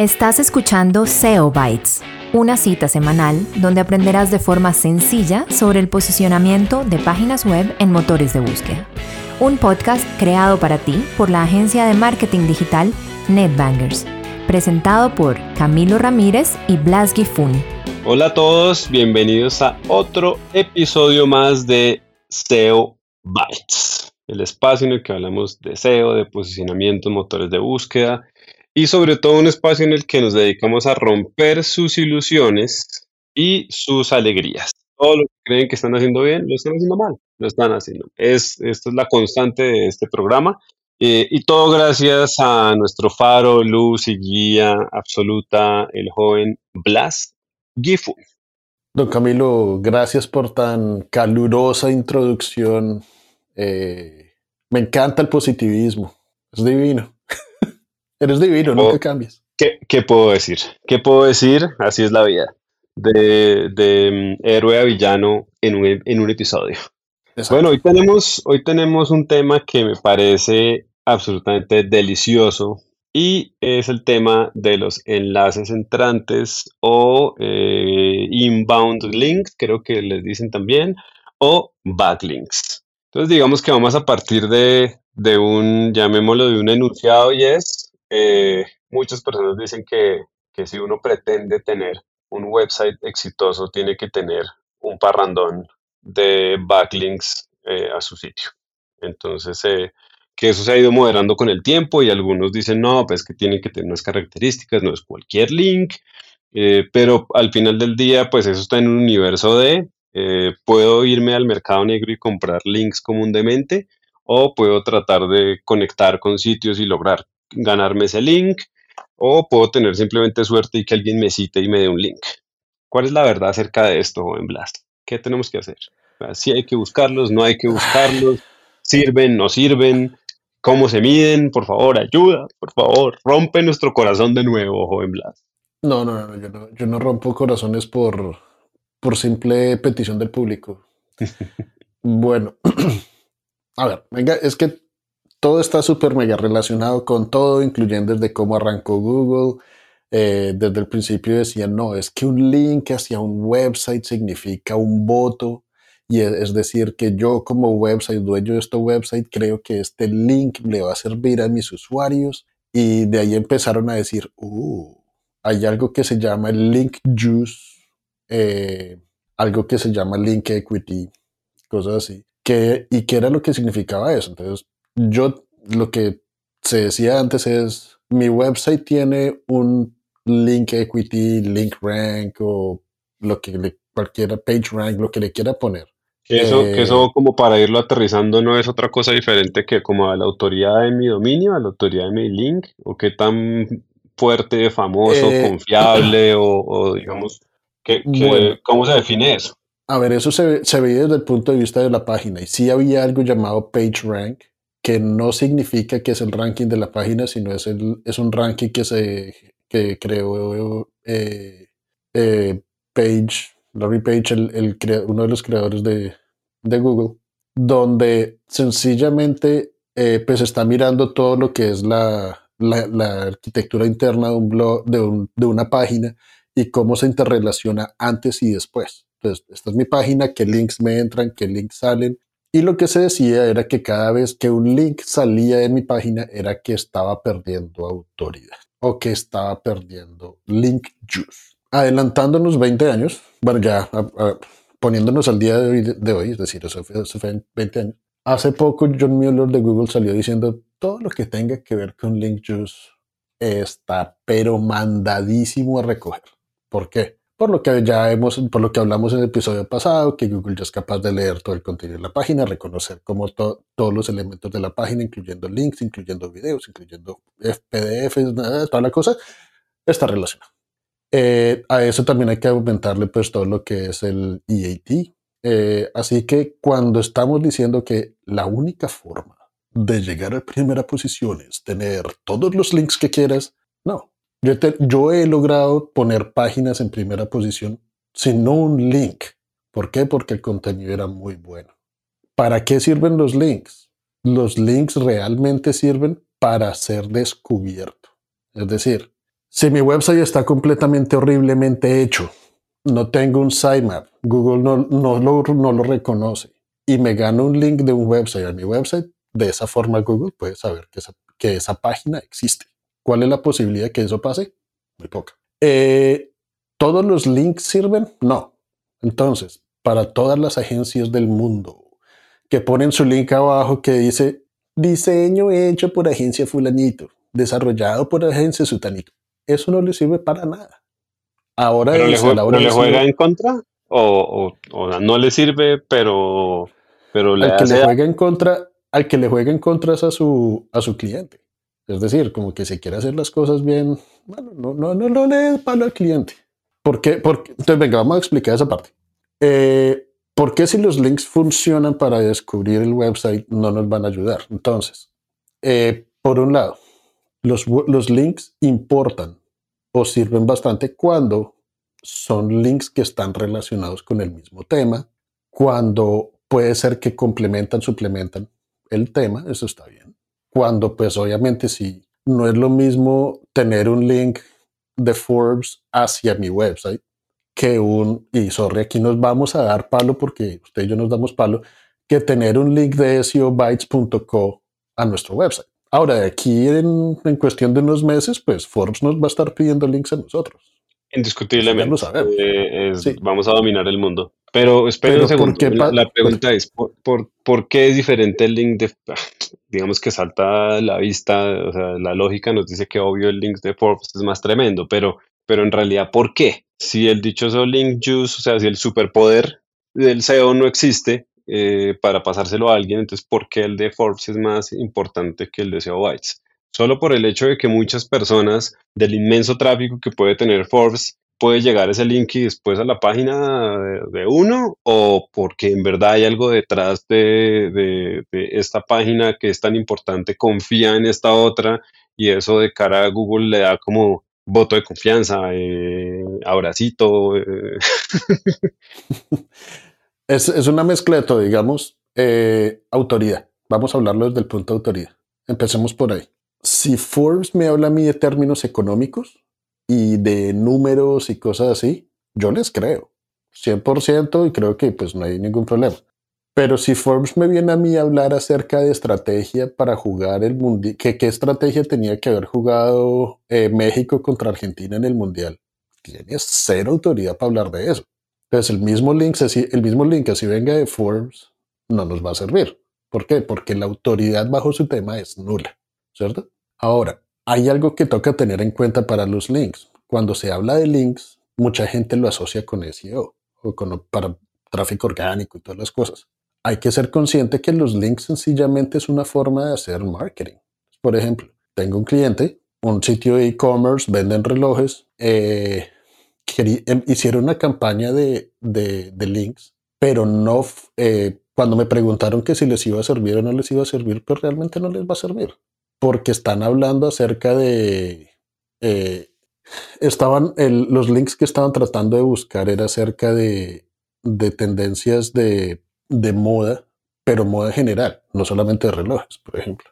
Estás escuchando SEO Bytes, una cita semanal donde aprenderás de forma sencilla sobre el posicionamiento de páginas web en motores de búsqueda. Un podcast creado para ti por la agencia de marketing digital NetBangers, presentado por Camilo Ramírez y Blas Gifun. Hola a todos, bienvenidos a otro episodio más de SEO Bytes, el espacio en el que hablamos de SEO, de posicionamiento en motores de búsqueda y sobre todo un espacio en el que nos dedicamos a romper sus ilusiones y sus alegrías. Todo lo que creen que están haciendo bien, lo están haciendo mal, lo están haciendo. Es, esto es la constante de este programa. Eh, y todo gracias a nuestro faro, luz y guía absoluta, el joven Blas Gifu. Don Camilo, gracias por tan calurosa introducción. Eh, me encanta el positivismo, es divino. Eres divino, no te cambies. ¿qué, puedo decir? ¿Qué puedo decir? Así es la vida. De, mm, héroe a villano en un, en un episodio. Bueno, hoy tenemos, hoy tenemos un tema que me parece absolutamente delicioso y es el tema de los enlaces entrantes o eh, inbound links, creo que les dicen también, o backlinks. Entonces digamos que vamos a partir de, de un, llamémoslo de un enunciado y es eh, muchas personas dicen que, si uno pretende tener un website exitoso, tiene que tener un parrandón de backlinks eh, a su sitio. Entonces, eh, que eso se ha ido moderando con el tiempo y algunos dicen, no, pues que tiene que tener unas características, no es cualquier link, pero al final del día, pues eso está en un universo de, puedo irme al mercado negro y comprar links comúnmente o puedo tratar de conectar con sitios y lograr ganarme ese link o puedo tener simplemente suerte y que alguien me cite y me dé un link. ¿Cuál es la verdad acerca de esto, en Blast? ¿Qué tenemos que hacer? Si hay que buscarlos, no hay que buscarlos, sirven, no sirven, cómo se miden, por favor, ayuda, por favor, rompe nuestro corazón de nuevo, joven Blas. No, no, no, yo no, yo no rompo corazones por, por simple petición del público. bueno, a ver, venga, es que todo está súper mega relacionado con todo, incluyendo desde cómo arrancó Google. Eh, desde el principio decían, no, es que un link hacia un website significa un voto. Y es decir, que yo como website, dueño de este website, creo que este link le va a servir a mis usuarios. Y de ahí empezaron a decir, uh, hay algo que se llama el link juice, eh, algo que se llama link equity, cosas así. Que, ¿Y qué era lo que significaba eso? Entonces, yo lo que se decía antes es, mi website tiene un link equity, link rank o lo que le, cualquiera page rank, lo que le quiera poner. eso, que eso eh, como para irlo aterrizando no es otra cosa diferente que como a la autoridad de mi dominio, a la autoridad de mi link, o qué tan fuerte, famoso, eh, confiable, o, digamos, que, ¿cómo se define eso? A ver, eso se, se veía desde el punto de vista de la página y sí había algo llamado page rank, que no significa que es el ranking de la página, sino es, el, es un ranking que se que creó eh, eh, Page, Larry Page, el, uno de los creadores de, Google, donde sencillamente eh, pues está mirando todo lo que es la, la, arquitectura interna de un blog, de, de, una página y cómo se interrelaciona antes y después. Entonces, esta es mi página, qué links me entran, qué links salen, y lo que se decía era que cada vez que un link salía de mi página era que estaba perdiendo autoridad o que estaba perdiendo link juice. Adelantándonos 20 años, bueno, ya poniéndonos al día de hoy, es decir, eso fue, 20 años. Hace poco John Mueller de Google salió diciendo todo lo que tenga que ver con link juice está pero mandadísimo a recoger. ¿Por qué? Por lo que ya hemos, por lo que hablamos en el episodio pasado, que Google ya es capaz de leer todo el contenido de la página, reconocer como todos los elementos de la página, incluyendo links, incluyendo videos, incluyendo PDFs, toda la cosa, está relacionado. Eh, a eso también hay que aumentarle pues todo lo que es el EAT. Eh, así que cuando estamos diciendo que la única forma de llegar a primera posición es tener todos los links que quieras, no, yo, he logrado poner páginas en primera posición sin un link. ¿Por qué? Porque el contenido era muy bueno. ¿Para qué sirven los links? Los links realmente sirven para ser descubierto. Es decir, Si mi website está completamente horriblemente hecho, no tengo un sitemap, Google no, lo, no lo reconoce y me gano un link de un website a mi website, de esa forma Google puede saber que esa página existe. ¿Cuál es la posibilidad de que eso pase? Muy poca. Eh, ¿Todos los links sirven? No. Entonces, para todas las agencias del mundo que ponen su link abajo que dice diseño hecho por agencia fulanito, desarrollado por agencia sutanito, eso no le sirve para nada. Ahora ¿Pero le, juega en contra? O, no le sirve, pero, pero le al que le juega en contra, al que le juega en contra es a su, a su cliente. Es decir, como que si quiere hacer las cosas bien, bueno, no, no, no, no le dé palo al cliente. ¿Por qué? Porque, entonces, venga, vamos a explicar esa parte. Eh, ¿Por qué si los links funcionan para descubrir el website no nos van a ayudar? Entonces, eh, por un lado, los, los links importan o sirven bastante cuando son links que están relacionados con el mismo tema, cuando puede ser que complementan, suplementan el tema, eso está bien. Cuando pues obviamente si no es lo mismo tener un link de Forbes hacia mi website que un, y sorry, aquí nos vamos a dar palo porque usted y yo nos damos palo, que tener un link de SEObytes.co a nuestro website. Ahora, de aquí en, en, cuestión de unos meses, pues Forbes nos va a estar pidiendo links a nosotros. Indiscutiblemente. Eh, vamos a dominar el mundo. Pero espera un segundo. La, pregunta es, ¿por, por, qué es diferente el link de... Digamos que salta a la vista, o sea, la lógica nos dice que obvio el link de Forbes es más tremendo, pero, pero en realidad, ¿por qué? Si el dichoso link juice, o sea, si el superpoder del SEO no existe eh, para pasárselo a alguien, entonces ¿por qué el de Forbes es más importante que el de SEO Bytes? Solo por el hecho de que muchas personas del inmenso tráfico que puede tener Forbes puede llegar ese link y después a la página de, uno o porque en verdad hay algo detrás de, esta página que es tan importante, confía en esta otra y eso de cara a Google le da como voto de confianza, eh, abracito. Eh. es, una mezcla de todo, digamos, eh, autoridad. Vamos a hablarlo desde el punto de autoridad. Empecemos por ahí. Si Forbes me habla a mí de términos económicos, y de números y cosas así, yo les creo, 100% y creo que pues no hay ningún problema. Pero si Forbes me viene a mí a hablar acerca de estrategia para jugar el mundial, que qué estrategia tenía que haber jugado eh, México contra Argentina en el mundial, tiene cero autoridad para hablar de eso. Entonces el mismo link, el mismo link así venga de Forbes, no nos va a servir. ¿Por qué? Porque la autoridad bajo su tema es nula, ¿cierto? Ahora, hay algo que toca tener en cuenta para los links. Cuando se habla de links, mucha gente lo asocia con SEO o con para tráfico orgánico y todas las cosas. Hay que ser consciente que los links sencillamente es una forma de hacer marketing. Por ejemplo, tengo un cliente, un sitio de e-commerce, venden relojes, eh, em, hicieron una campaña de, links, pero no, eh, cuando me preguntaron que si les iba a servir o no les iba a servir, pues realmente no les va a servir porque están hablando acerca de... Eh, estaban, los links que estaban tratando de buscar era acerca de, tendencias de, moda, pero moda general, no solamente de relojes, por ejemplo.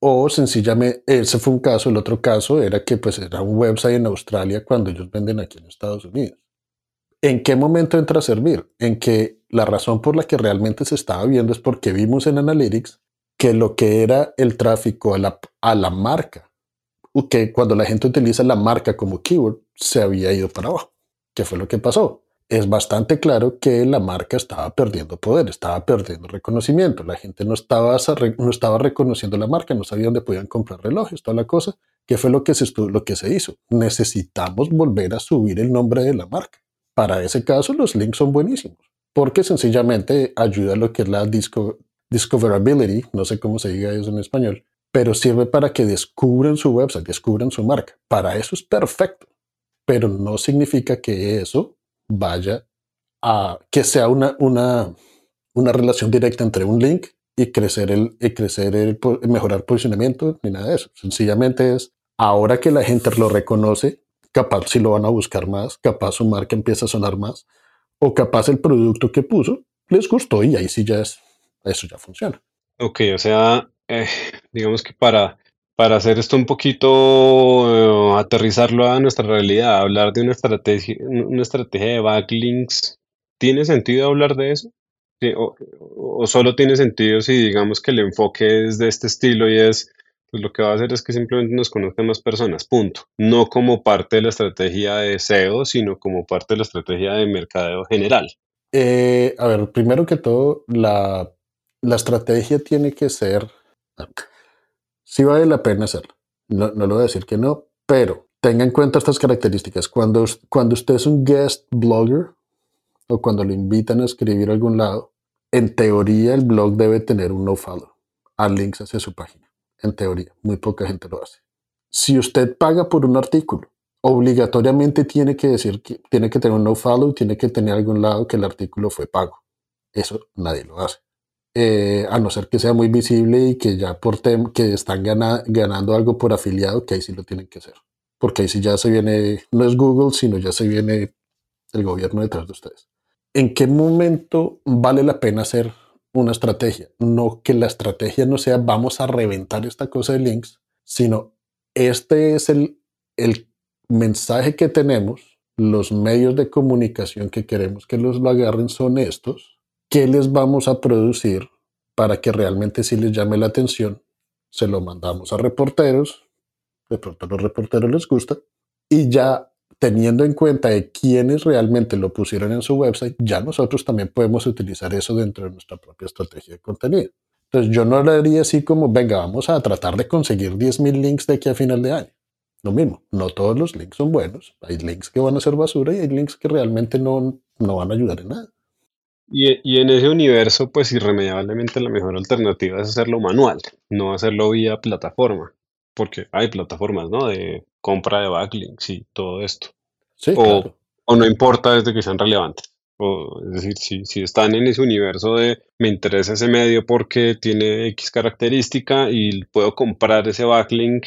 O sencillamente, ese fue un caso, el otro caso era que pues era un website en Australia cuando ellos venden aquí en Estados Unidos. ¿En qué momento entra a servir? En que la razón por la que realmente se estaba viendo es porque vimos en Analytics que lo que era el tráfico a la, a la marca, que cuando la gente utiliza la marca como keyword, se había ido para abajo. ¿Qué fue lo que pasó? Es bastante claro que la marca estaba perdiendo poder, estaba perdiendo reconocimiento. La gente no estaba, no estaba reconociendo la marca, no sabía dónde podían comprar relojes, toda la cosa. ¿Qué fue lo que, se lo que se hizo? Necesitamos volver a subir el nombre de la marca. Para ese caso, los links son buenísimos, porque sencillamente ayuda a lo que es la disco, discoverability, no sé cómo se diga eso en español, pero sirve para que descubran su website, descubran su marca. Para eso es perfecto, pero no significa que eso vaya a que sea una, una, una relación directa entre un link y crecer el, y crecer el, mejorar posicionamiento ni nada de eso. Sencillamente es ahora que la gente lo reconoce, capaz si lo van a buscar más, capaz su marca empieza a sonar más, o capaz el producto que puso les gustó y ahí sí ya es eso ya funciona. Ok, o sea, eh, digamos que para, para hacer esto un poquito, eh, aterrizarlo a nuestra realidad, hablar de una estrategia, una estrategia de backlinks, ¿tiene sentido hablar de eso? o, solo tiene sentido si digamos que el enfoque es de este estilo y es, pues lo que va a hacer es que simplemente nos conozcan más personas, punto. No como parte de la estrategia de SEO, sino como parte de la estrategia de mercadeo general. Eh, a ver, primero que todo, la, la estrategia tiene que ser, sí vale la pena hacerlo, no, no le voy a decir que no, pero tenga en cuenta estas características. Cuando, usted es un guest blogger o cuando lo invitan a escribir a algún lado, en teoría el blog debe tener un no-follow a links hacia su página. En teoría, muy poca gente lo hace. Si usted paga por un artículo, obligatoriamente tiene que decir que tiene que tener un no-follow y tiene que tener algún lado que el artículo fue pago. Eso nadie lo hace. Eh, a no ser que sea muy visible y que ya por que están ganando algo por afiliado, que ahí sí lo tienen que hacer. Porque ahí sí ya se viene, no es Google, sino ya se viene el gobierno detrás de ustedes. ¿En qué momento vale la pena hacer una estrategia? No que la estrategia no sea vamos a reventar esta cosa de links, sino este es el, el mensaje que tenemos, los medios de comunicación que queremos que los lo agarren son estos ¿Qué les vamos a producir para que realmente sí les llame la atención? Se lo mandamos a reporteros, de pronto a los reporteros les gusta, y ya teniendo en cuenta de quiénes realmente lo pusieron en su website, ya nosotros también podemos utilizar eso dentro de nuestra propia estrategia de contenido. Entonces yo no le haría así como, venga, vamos a tratar de conseguir 10.000 links de aquí a final de año. Lo mismo, no todos los links son buenos. Hay links que van a ser basura y hay links que realmente no, no van a ayudar en nada. Y, en ese universo, pues irremediablemente la mejor alternativa es hacerlo manual, no hacerlo vía plataforma, porque hay plataformas, ¿no? De compra de backlinks y todo esto. Sí, o, claro. o no importa desde que sean relevantes. O, es decir, si, si están en ese universo de me interesa ese medio porque tiene X característica y puedo comprar ese backlink,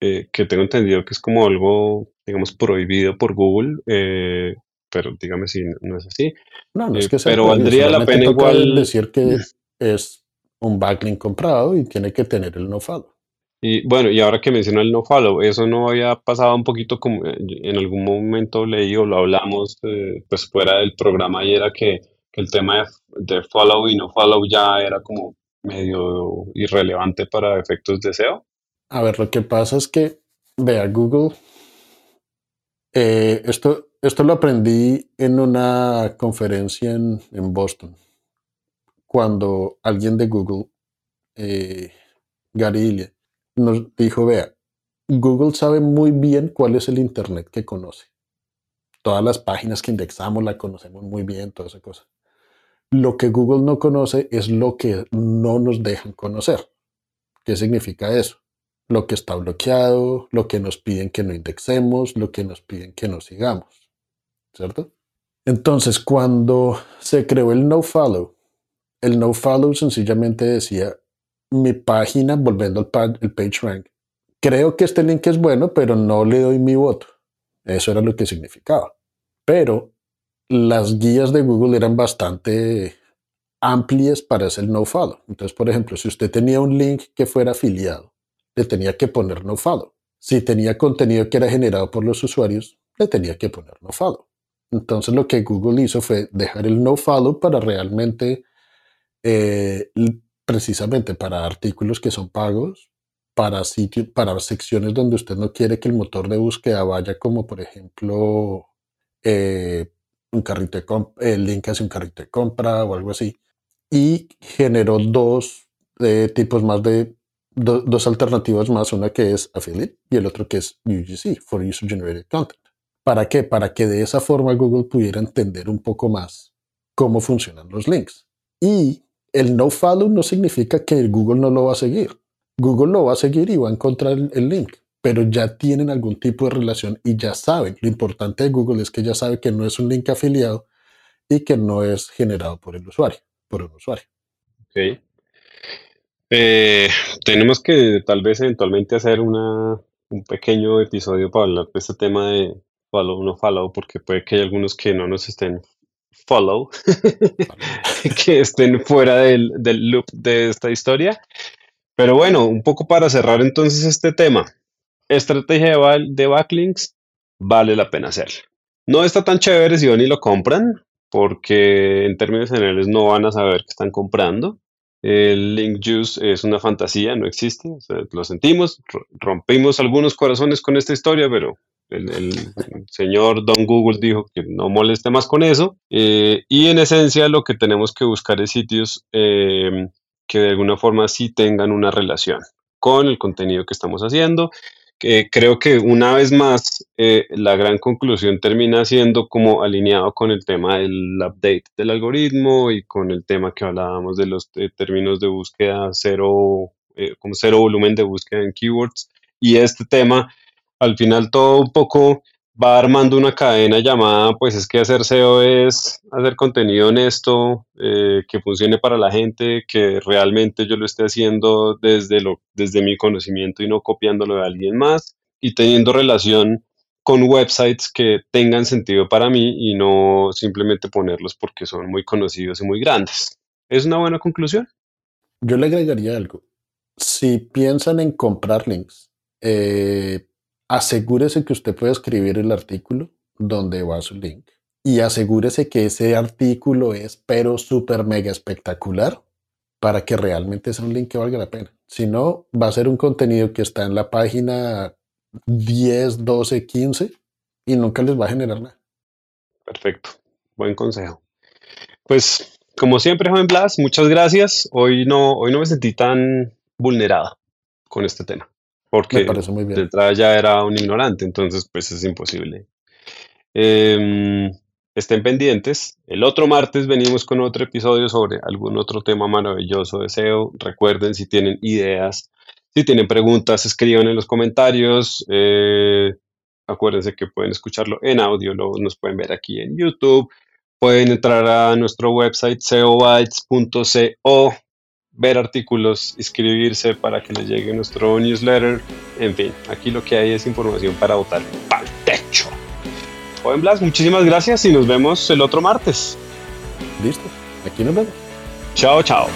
eh, que tengo entendido que es como algo, digamos, prohibido por Google, eh, pero dígame si no es así. No, no es eh, que sea pero valdría la pena igual decir que es un backlink comprado y tiene que tener el no follow. Y bueno, y ahora que mencionó el no follow, eso no había pasado un poquito como eh, en algún momento leí o lo hablamos eh, pues fuera del programa y era que, el tema de, follow y no follow ya era como medio irrelevante para efectos de SEO. A ver, lo que pasa es que, vea, Google, esto esto lo aprendí en una conferencia en, Boston, cuando alguien de Google, eh, Gary nos dijo, vea, Google sabe muy bien cuál es el Internet que conoce. Todas las páginas que indexamos la conocemos muy bien, toda esa cosa. Lo que Google no conoce es lo que no nos dejan conocer. ¿Qué significa eso? Lo que está bloqueado, lo que nos piden que no indexemos, lo que nos piden que no sigamos. ¿cierto? Entonces, cuando se creó el nofollow, el nofollow sencillamente decía mi página, volviendo al el page rank, creo que este link es bueno, pero no le doy mi voto. Eso era lo que significaba. Pero las guías de Google eran bastante amplias para hacer nofollow. Entonces, por ejemplo, si usted tenía un link que fuera afiliado, le tenía que poner nofollow. Si tenía contenido que era generado por los usuarios, le tenía que poner nofollow. Entonces lo que Google hizo fue dejar el no follow para realmente, eh, precisamente para artículos que son pagos, para sitios, para secciones donde usted no quiere que el motor de búsqueda vaya como por ejemplo eh, un carrito de el link hacia un carrito de compra o algo así. Y generó dos eh, tipos más de dos alternativas más, una que es affiliate y el otro que es UGC, for User Generated Content. ¿Para qué? Para que de esa forma Google pudiera entender un poco más cómo funcionan los links. Y el no follow no significa que Google no lo va a seguir. Google lo va a seguir y va a encontrar el, link, pero ya tienen algún tipo de relación y ya saben. Lo importante de Google es que ya sabe que no es un link afiliado y que no es generado por el usuario, por un usuario. Ok. Eh, tenemos que tal vez eventualmente hacer una, un pequeño episodio para hablar de este tema de, follow, no follow, porque puede que hay algunos que no nos estén follow, que estén fuera del, loop de esta historia. Pero bueno, un poco para cerrar entonces este tema. Estrategia de, backlinks, vale la pena hacerla. No está tan chévere si van y lo compran, porque en términos generales no van a saber que están comprando. El link juice es una fantasía, no existe. lo sentimos, rompimos algunos corazones con esta historia, pero el, señor Don Google dijo que no moleste más con eso. Eh, y en esencia lo que tenemos que buscar es sitios eh, que de alguna forma sí tengan una relación con el contenido que estamos haciendo. Que creo que una vez más eh, la gran conclusión termina siendo como alineado con el tema del update del algoritmo y con el tema que hablábamos de los términos de búsqueda cero, como cero volumen de búsqueda en keywords. Y este tema al final todo un poco va armando una cadena llamada, pues es que hacer SEO es hacer contenido honesto, eh, que funcione para la gente, que realmente yo lo esté haciendo desde, lo, desde mi conocimiento y no copiándolo de alguien más, y teniendo relación con websites que tengan sentido para mí y no simplemente ponerlos porque son muy conocidos y muy grandes. ¿Es una buena conclusión? Yo le agregaría algo. Si piensan en comprar links, eh, asegúrese que usted puede escribir el artículo donde va su link y asegúrese que ese artículo es pero súper mega espectacular para que realmente sea un link que valga la pena. Si no, va a ser un contenido que está en la página 10, 12, 15 y nunca les va a generar nada. Perfecto, buen consejo. Pues como siempre, Juan Blas, muchas gracias. Hoy no, hoy no me sentí tan vulnerada con este tema porque de entrada ya era un ignorante, entonces pues es imposible. Em, estén pendientes. El otro martes venimos con otro episodio sobre algún otro tema maravilloso de SEO. Recuerden si tienen ideas, si tienen preguntas, escriban en los comentarios. Eh, acuérdense que pueden escucharlo en audio, lo, nos pueden ver aquí en YouTube. Pueden entrar a nuestro website seobytes.co ver artículos, inscribirse para que les llegue nuestro newsletter. En fin, aquí lo que hay es información para votar para el techo. Joven Blas, muchísimas gracias y nos vemos el otro martes. Listo, aquí nos vemos. Chao, chao.